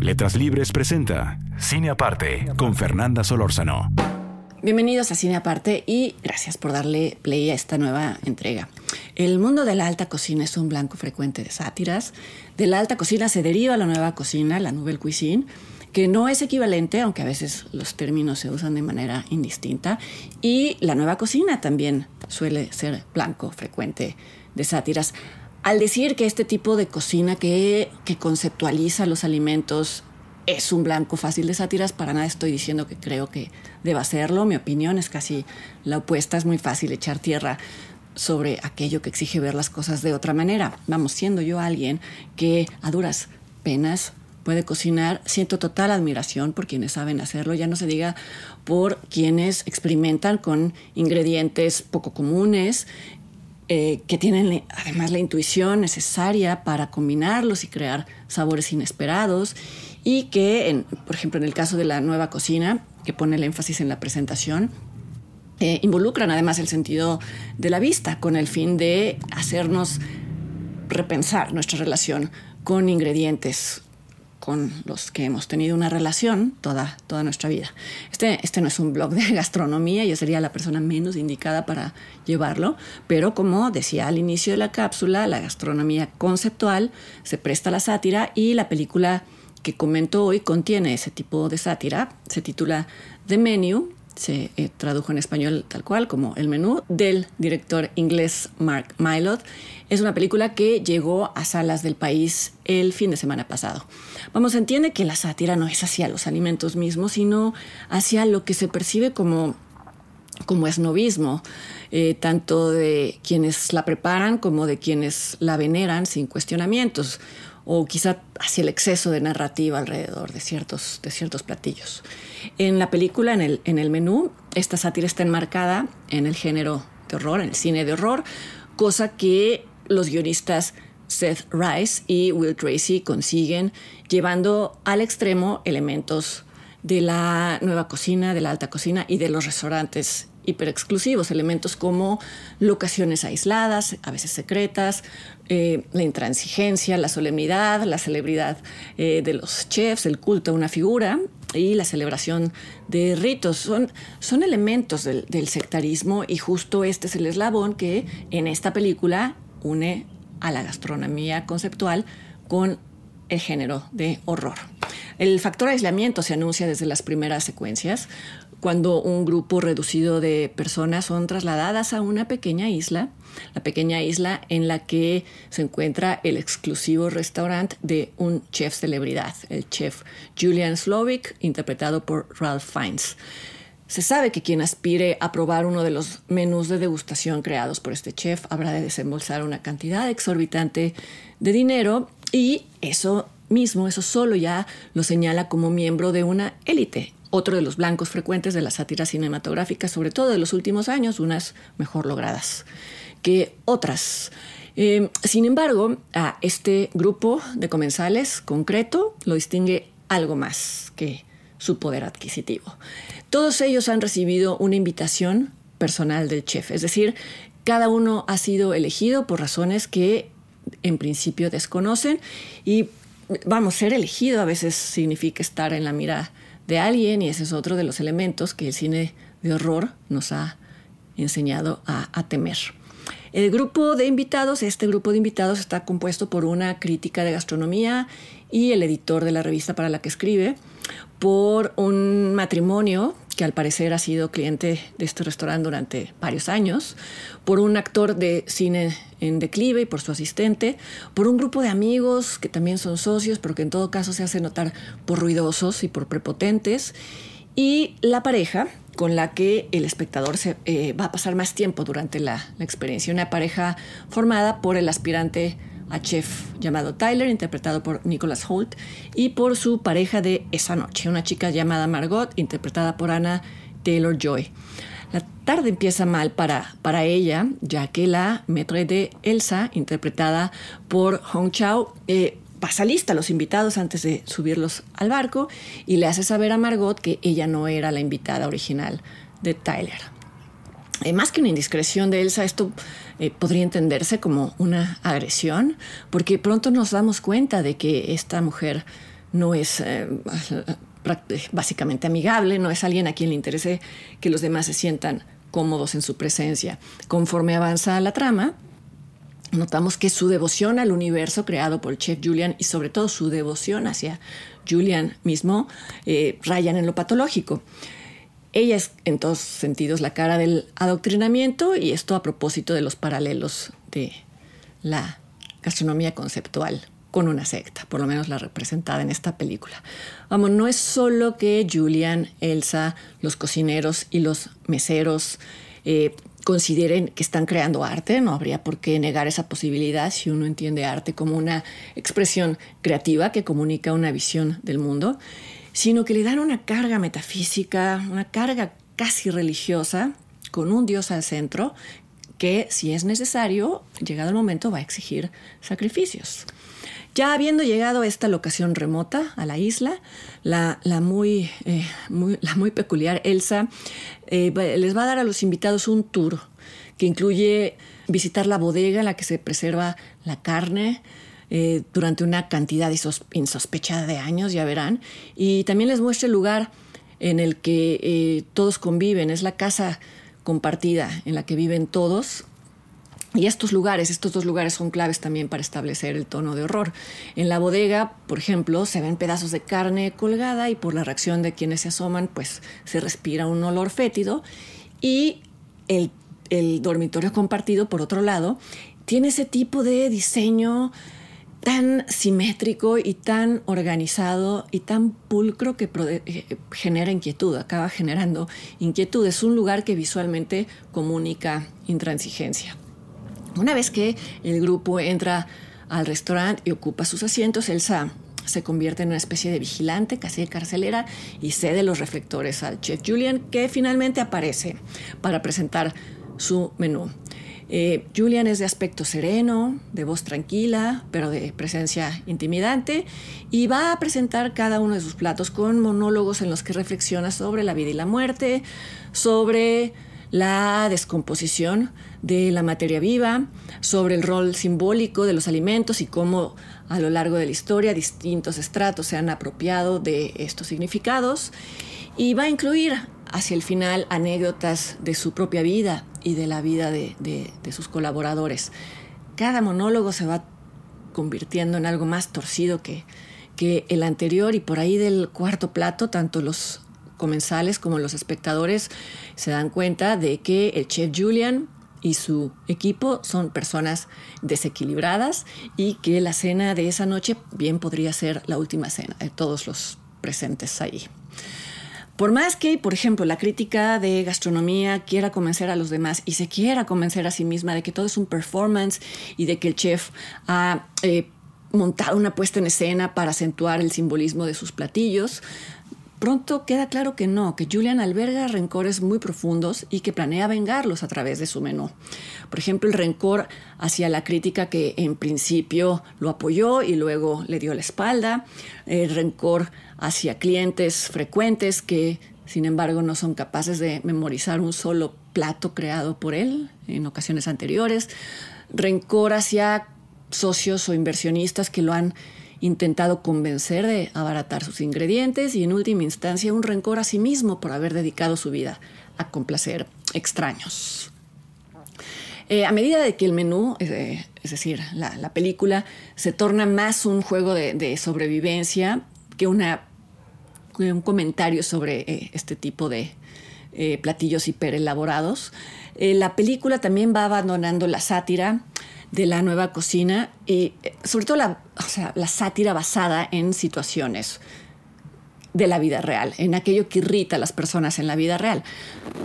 Letras Libres presenta Cine Aparte con Fernanda Solórzano. Bienvenidos a Cine Aparte y gracias por darle play a esta nueva entrega. El mundo de la alta cocina es un blanco frecuente de sátiras. De la alta cocina se deriva la nueva cocina, la nouvelle cuisine, que no es equivalente, aunque a veces los términos se usan de manera indistinta. Y la nueva cocina también suele ser blanco frecuente de sátiras. Al decir que este tipo de cocina que, que conceptualiza los alimentos es un blanco fácil de sátiras, para nada estoy diciendo que creo que deba serlo. Mi opinión es casi la opuesta. Es muy fácil echar tierra sobre aquello que exige ver las cosas de otra manera. Vamos, siendo yo alguien que a duras penas puede cocinar, siento total admiración por quienes saben hacerlo, ya no se diga por quienes experimentan con ingredientes poco comunes eh, que tienen además la intuición necesaria para combinarlos y crear sabores inesperados y que, por ejemplo, en el caso de la nueva cocina, que pone el énfasis en la presentación, eh, involucran además el sentido de la vista con el fin de hacernos repensar nuestra relación con ingredientes con los que hemos tenido una relación toda, toda nuestra vida. Este, este no es un blog de gastronomía, yo sería la persona menos indicada para llevarlo, pero como decía al inicio de la cápsula, la gastronomía conceptual se presta a la sátira y la película que comento hoy contiene ese tipo de sátira, se titula The Menu, se eh, tradujo en español tal cual como El menú del director inglés Mark Mylod. Es una película que llegó a salas del país el fin de semana pasado. Vamos, entiende que la sátira no es hacia los alimentos mismos, sino hacia lo que se percibe como como esnovismo, eh, tanto de quienes la preparan como de quienes la veneran sin cuestionamientos, o quizá hacia el exceso de narrativa alrededor de ciertos, de ciertos platillos. En la película, en el, en el menú, esta sátira está enmarcada en el género de horror, en el cine de horror, cosa que los guionistas Seth Rice y Will Tracy consiguen llevando al extremo elementos de la nueva cocina, de la alta cocina y de los restaurantes hiperexclusivos, elementos como locaciones aisladas, a veces secretas, eh, la intransigencia, la solemnidad, la celebridad eh, de los chefs, el culto a una figura y la celebración de ritos. Son, son elementos del, del sectarismo y justo este es el eslabón que en esta película une a la gastronomía conceptual con el género de horror. El factor aislamiento se anuncia desde las primeras secuencias, cuando un grupo reducido de personas son trasladadas a una pequeña isla, la pequeña isla en la que se encuentra el exclusivo restaurante de un chef celebridad, el chef Julian Slovic, interpretado por Ralph Fiennes. Se sabe que quien aspire a probar uno de los menús de degustación creados por este chef habrá de desembolsar una cantidad exorbitante de dinero y eso mismo, eso solo ya lo señala como miembro de una élite. Otro de los blancos frecuentes de la sátira cinematográfica, sobre todo de los últimos años, unas mejor logradas que otras. Eh, sin embargo, a este grupo de comensales concreto lo distingue algo más que su poder adquisitivo. Todos ellos han recibido una invitación personal del chef, es decir, cada uno ha sido elegido por razones que en principio desconocen y vamos, ser elegido a veces significa estar en la mira de alguien y ese es otro de los elementos que el cine de horror nos ha enseñado a, a temer. El grupo de invitados, este grupo de invitados está compuesto por una crítica de gastronomía y el editor de la revista para la que escribe, por un matrimonio que al parecer ha sido cliente de este restaurante durante varios años, por un actor de cine en declive y por su asistente, por un grupo de amigos que también son socios, pero que en todo caso se hace notar por ruidosos y por prepotentes, y la pareja con la que el espectador se, eh, va a pasar más tiempo durante la, la experiencia, una pareja formada por el aspirante a chef llamado Tyler, interpretado por Nicholas Holt, y por su pareja de esa noche, una chica llamada Margot, interpretada por Anna Taylor Joy. La tarde empieza mal para, para ella, ya que la maître de Elsa, interpretada por Hong Chao, eh, pasa lista a los invitados antes de subirlos al barco y le hace saber a Margot que ella no era la invitada original de Tyler. Eh, más que una indiscreción de Elsa, esto eh, podría entenderse como una agresión, porque pronto nos damos cuenta de que esta mujer no es eh, básicamente amigable, no es alguien a quien le interese que los demás se sientan cómodos en su presencia. Conforme avanza la trama, notamos que su devoción al universo creado por el chef Julian y sobre todo su devoción hacia Julian mismo eh, rayan en lo patológico. Ella es en todos sentidos la cara del adoctrinamiento y esto a propósito de los paralelos de la gastronomía conceptual con una secta, por lo menos la representada en esta película. Vamos, no es solo que Julian, Elsa, los cocineros y los meseros eh, consideren que están creando arte, no habría por qué negar esa posibilidad si uno entiende arte como una expresión creativa que comunica una visión del mundo, sino que le dan una carga metafísica, una carga casi religiosa, con un dios al centro, que si es necesario, llegado el momento, va a exigir sacrificios. Ya habiendo llegado a esta locación remota, a la isla, la, muy, eh, la muy peculiar Elsa eh, les va a dar a los invitados un tour que incluye visitar la bodega en la que se preserva la carne, eh, durante una cantidad insospechada de años, ya verán. Y también les muestra el lugar en el que todos conviven, es la casa compartida en la que viven todos y estos lugares, estos dos lugares son claves también para establecer el tono de horror. En la bodega, por ejemplo, se ven pedazos de carne colgada y por la reacción de quienes se asoman, pues se respira un olor fétido. Y el, el dormitorio compartido, por otro lado, tiene ese tipo de diseño tan simétrico y tan organizado y tan pulcro que eh, genera inquietud, acaba generando inquietud. Es un lugar que visualmente comunica intransigencia. Una vez que el grupo entra al restaurante y ocupa sus asientos, Elsa se convierte en una especie de vigilante, casi de carcelera, y cede los reflectores al chef Julian, que finalmente aparece para presentar su menú. Eh, Julian es de aspecto sereno, de voz tranquila, pero de presencia intimidante, y va a presentar cada uno de sus platos con monólogos en los que reflexiona sobre la vida y la muerte, sobre la descomposición de la materia viva, sobre el rol simbólico de los alimentos y cómo a lo largo de la historia distintos estratos se han apropiado de estos significados. Y va a incluir hacia el final anécdotas de su propia vida y de la vida de, sus colaboradores. Cada monólogo se va convirtiendo en algo más torcido que, que el anterior y por ahí del cuarto plato, tanto los comensales como los espectadores se dan cuenta de que el chef Julian y su equipo son personas desequilibradas y que la cena de esa noche bien podría ser la última cena de todos los presentes ahí. Por más que, por ejemplo, la crítica de gastronomía quiera convencer a los demás y se quiera convencer a sí misma de que todo es un performance y de que el chef ha eh, montado una puesta en escena para acentuar el simbolismo de sus platillos, Pronto queda claro que no, que Julian alberga rencores muy profundos y que planea vengarlos a través de su menú. Por ejemplo, el rencor hacia la crítica que en principio lo apoyó y luego le dio la espalda, el rencor hacia clientes frecuentes que sin embargo no son capaces de memorizar un solo plato creado por él en ocasiones anteriores, rencor hacia socios o inversionistas que lo han intentado convencer de abaratar sus ingredientes y en última instancia un rencor a sí mismo por haber dedicado su vida a complacer extraños. Eh, a medida de que el menú, eh, es decir, la, película, se torna más un juego de, sobrevivencia que, una, un comentario sobre eh, este tipo de platillos hiperelaborados, la película también va abandonando la sátira, de la nueva cocina y eh, sobre todo la, la sátira basada en situaciones de la vida real, en aquello que irrita a las personas en la vida real.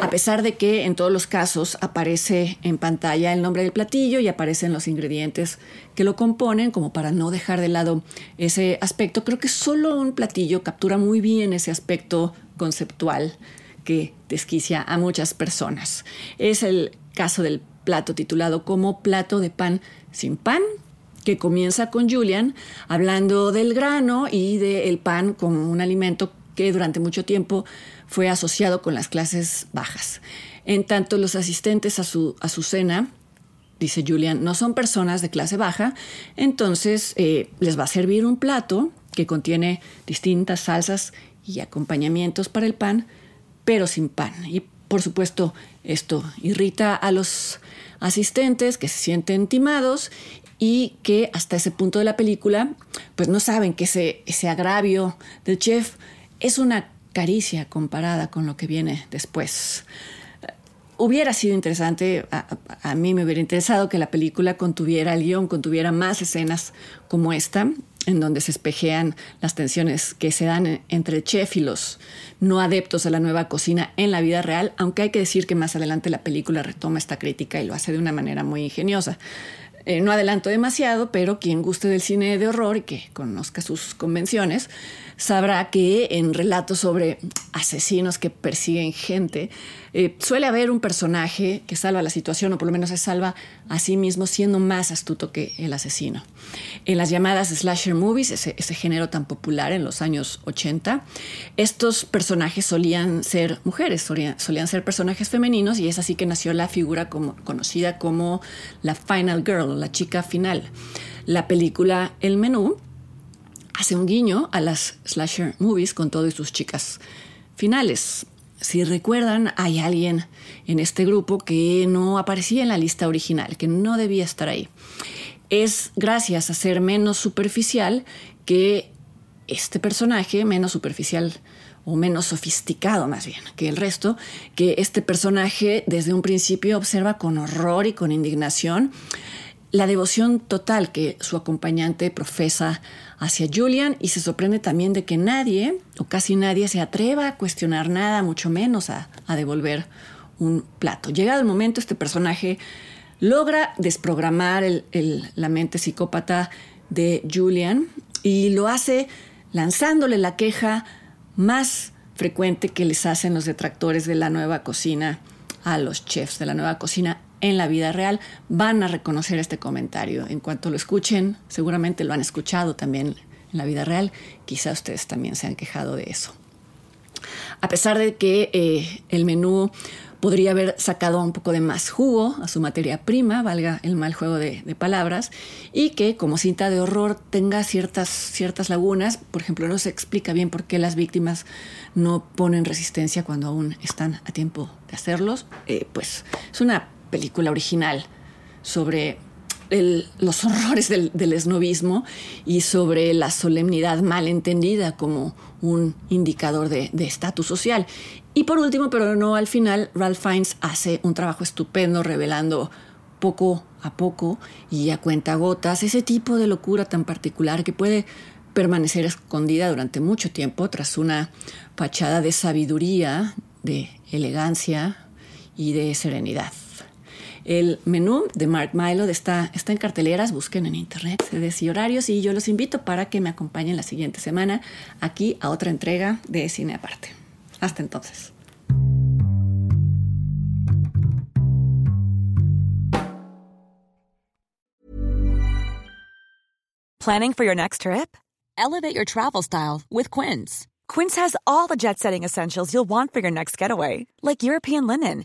A pesar de que en todos los casos aparece en pantalla el nombre del platillo y aparecen los ingredientes que lo componen, como para no dejar de lado ese aspecto, creo que solo un platillo captura muy bien ese aspecto conceptual que desquicia a muchas personas. Es el caso del plato titulado como plato de pan sin pan, que comienza con Julian hablando del grano y del pan como un alimento que durante mucho tiempo fue asociado con las clases bajas. En tanto, los asistentes a su, a su cena, dice Julian, no son personas de clase baja, entonces eh, les va a servir un plato que contiene distintas salsas y acompañamientos para el pan, pero sin pan. Por supuesto, esto irrita a los asistentes que se sienten timados y que hasta ese punto de la película pues no saben que ese, ese agravio del chef es una caricia comparada con lo que viene después. Hubiera sido interesante, a, mí me hubiera interesado que la película contuviera el guion, contuviera más escenas como esta, en donde se espejean las tensiones que se dan entre el chef y los no adeptos a la nueva cocina en la vida real, aunque hay que decir que más adelante la película retoma esta crítica y lo hace de una manera muy ingeniosa. Eh, no adelanto demasiado, pero quien guste del cine de horror y que conozca sus convenciones, sabrá que en relatos sobre asesinos que persiguen gente, eh, suele haber un personaje que salva la situación o por lo menos se salva a sí mismo siendo más astuto que el asesino. En las llamadas slasher movies, ese, género tan popular en los años 80, estos personajes solían ser mujeres, solían, ser personajes femeninos y es así que nació la figura conocida como la Final Girl, la chica final. La película El Menú hace un guiño a las slasher movies con todas sus chicas finales. Si recuerdan, hay alguien en este grupo que no aparecía en la lista original, que no debía estar ahí. Es gracias a ser menos superficial que este personaje, menos superficial o menos sofisticado más bien que el resto, que este personaje desde un principio observa con horror y con indignación la devoción total que su acompañante profesa hacia Julian y se sorprende también de que nadie o casi nadie se atreva a cuestionar nada, mucho menos a, devolver un plato. Llegado el momento, este personaje logra desprogramar la mente psicópata de Julian y lo hace lanzándole la queja más frecuente que les hacen los detractores de la nueva cocina a los chefs de la nueva cocina en la vida real van a reconocer este comentario. En cuanto lo escuchen, seguramente lo han escuchado también en la vida real. Quizá ustedes también se han quejado de eso. A pesar de que eh, el menú podría haber sacado un poco de más jugo a su materia prima, valga el mal juego de, palabras, y que como cinta de horror tenga ciertas, ciertas lagunas. Por ejemplo, no se explica bien por qué las víctimas no ponen resistencia cuando aún están a tiempo de hacerlos. Eh, pues es una película original sobre los horrores del, del, esnovismo y sobre la solemnidad mal entendida como un indicador de estatus social. Y por último, pero no al final, Ralph Fiennes hace un trabajo estupendo revelando poco a poco y a cuenta gotas ese tipo de locura tan particular que puede permanecer escondida durante mucho tiempo tras una fachada de sabiduría, de elegancia y de serenidad. El menú de Mark Milo está, está en carteleras, busquen en internet CDs y horarios y yo los invito para que me acompañen la siguiente semana aquí a otra entrega de Cine Aparte. Hasta entonces. Planning for your next trip? Elevate your travel style with Quince. Quince has all the jet setting essentials you'll want for your next getaway, like European linen